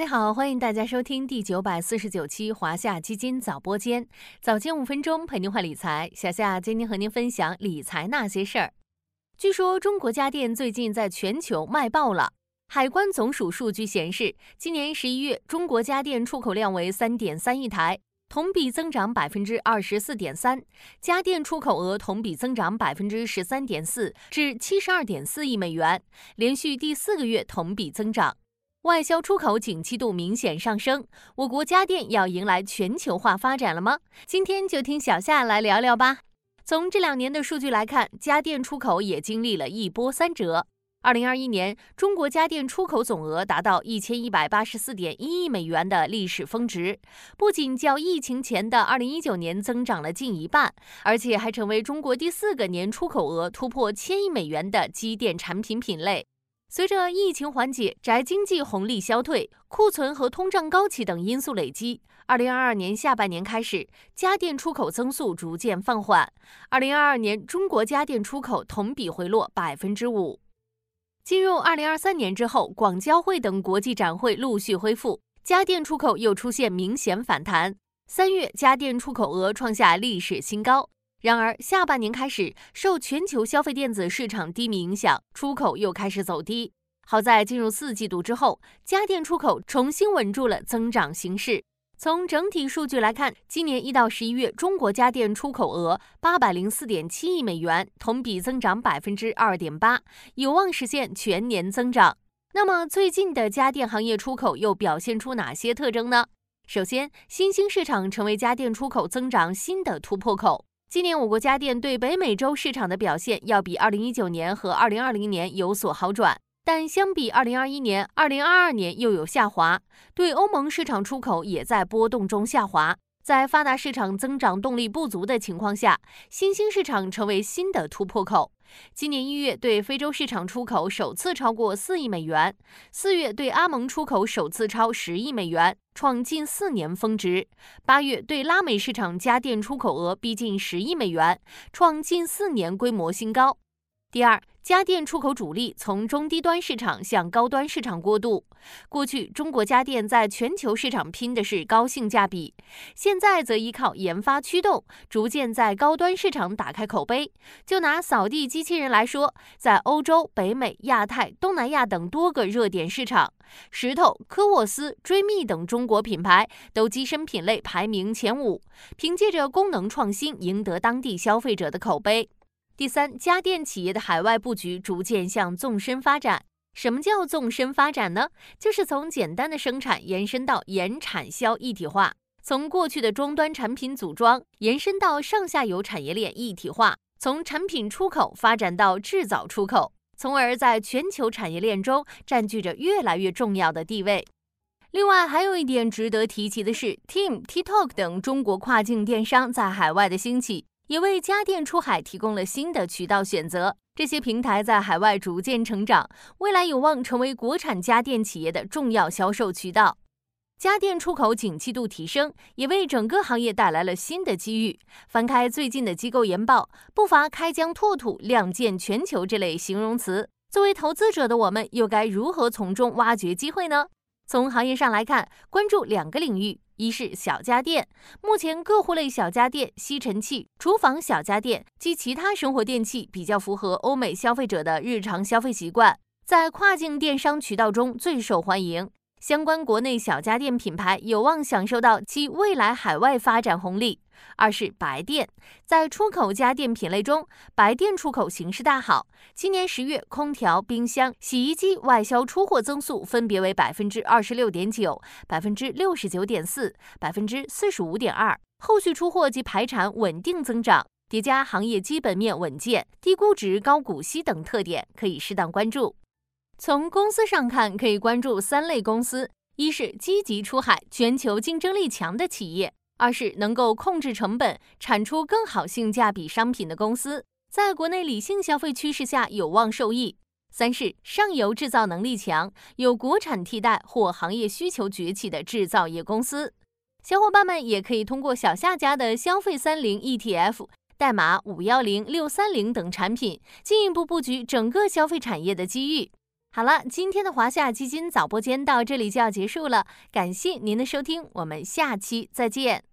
大家好，欢迎大家收听第九百四十九期华夏基金早播间，早间五分钟陪您话理财。小夏今天和您分享理财那些事儿。据说中国家电最近在全球卖爆了。海关总署数据显示，今年十一月中国家电出口量为三点三亿台，同比增长百分之二十四点三，家电出口额同比增长百分之十三点四，至七十二点四亿美元，连续第四个月同比增长。外销出口景气度明显上升，我国家电要迎来全球化发展了吗？今天就听小夏来聊聊吧。从这两年的数据来看，家电出口也经历了一波三折。二零二一年，中国家电出口总额达到一千一百八十四点一亿美元的历史峰值，不仅较疫情前的二零一九年增长了近一半，而且还成为中国第四个年出口额突破千亿美元的机电产品品类。随着疫情缓解、宅经济红利消退、库存和通胀高企等因素累积，二零二二年下半年开始，家电出口增速逐渐放缓。二零二二年，中国家电出口同比回落百分之五。进入二零二三年之后，广交会等国际展会陆续恢复，家电出口又出现明显反弹。三月，家电出口额创下历史新高。然而，下半年开始，受全球消费电子市场低迷影响，出口又开始走低。好在进入四季度之后，家电出口重新稳住了增长形势。从整体数据来看，今年一到十一月，中国家电出口额八百零四点七亿美元，同比增长百分之二点八，有望实现全年增长。那么，最近的家电行业出口又表现出哪些特征呢？首先，新兴市场成为家电出口增长新的突破口。今年我国家电对北美洲市场的表现要比2019年和2020年有所好转，但相比2021年、2022年又有下滑。对欧盟市场出口也在波动中下滑。在发达市场增长动力不足的情况下，新兴市场成为新的突破口。今年一月对非洲市场出口首次超过四亿美元，四月对阿盟出口首次超十亿美元，创近四年峰值。八月对拉美市场家电出口额逼近十亿美元，创近四年规模新高。第二。家电出口主力从中低端市场向高端市场过渡。过去，中国家电在全球市场拼的是高性价比，现在则依靠研发驱动，逐渐在高端市场打开口碑。就拿扫地机器人来说，在欧洲、北美、亚太、东南亚等多个热点市场，石头、科沃斯、追觅等中国品牌都跻身品类排名前五，凭借着功能创新，赢得当地消费者的口碑。第三，家电企业的海外布局逐渐向纵深发展。什么叫纵深发展呢？就是从简单的生产延伸到研产销一体化，从过去的终端产品组装延伸到上下游产业链一体化，从产品出口发展到制造出口，从而在全球产业链中占据着越来越重要的地位。另外，还有一点值得提及的是，Team、TikTok 等中国跨境电商在海外的兴起。也为家电出海提供了新的渠道选择。这些平台在海外逐渐成长，未来有望成为国产家电企业的重要销售渠道。家电出口景气度提升，也为整个行业带来了新的机遇。翻开最近的机构研报，不乏“开疆拓土”“亮剑全球”这类形容词。作为投资者的我们，又该如何从中挖掘机会呢？从行业上来看，关注两个领域。一是小家电，目前各户类小家电、吸尘器、厨房小家电及其他生活电器比较符合欧美消费者的日常消费习惯，在跨境电商渠道中最受欢迎。相关国内小家电品牌有望享受到其未来海外发展红利。二是白电，在出口家电品类中，白电出口形势大好。今年十月，空调、冰箱、洗衣机外销出货增速分别为百分之二十六点九、百分之六十九点四、百分之四十五点二。后续出货及排产稳定增长，叠加行业基本面稳健、低估值、高股息等特点，可以适当关注。从公司上看，可以关注三类公司：一是积极出海、全球竞争力强的企业。二是能够控制成本、产出更好性价比商品的公司，在国内理性消费趋势下有望受益。三是上游制造能力强、有国产替代或行业需求崛起的制造业公司。小伙伴们也可以通过小夏家的消费三零 ETF 代码五幺零六三零等产品，进一步布局整个消费产业的机遇。好了，今天的华夏基金早播间到这里就要结束了，感谢您的收听，我们下期再见。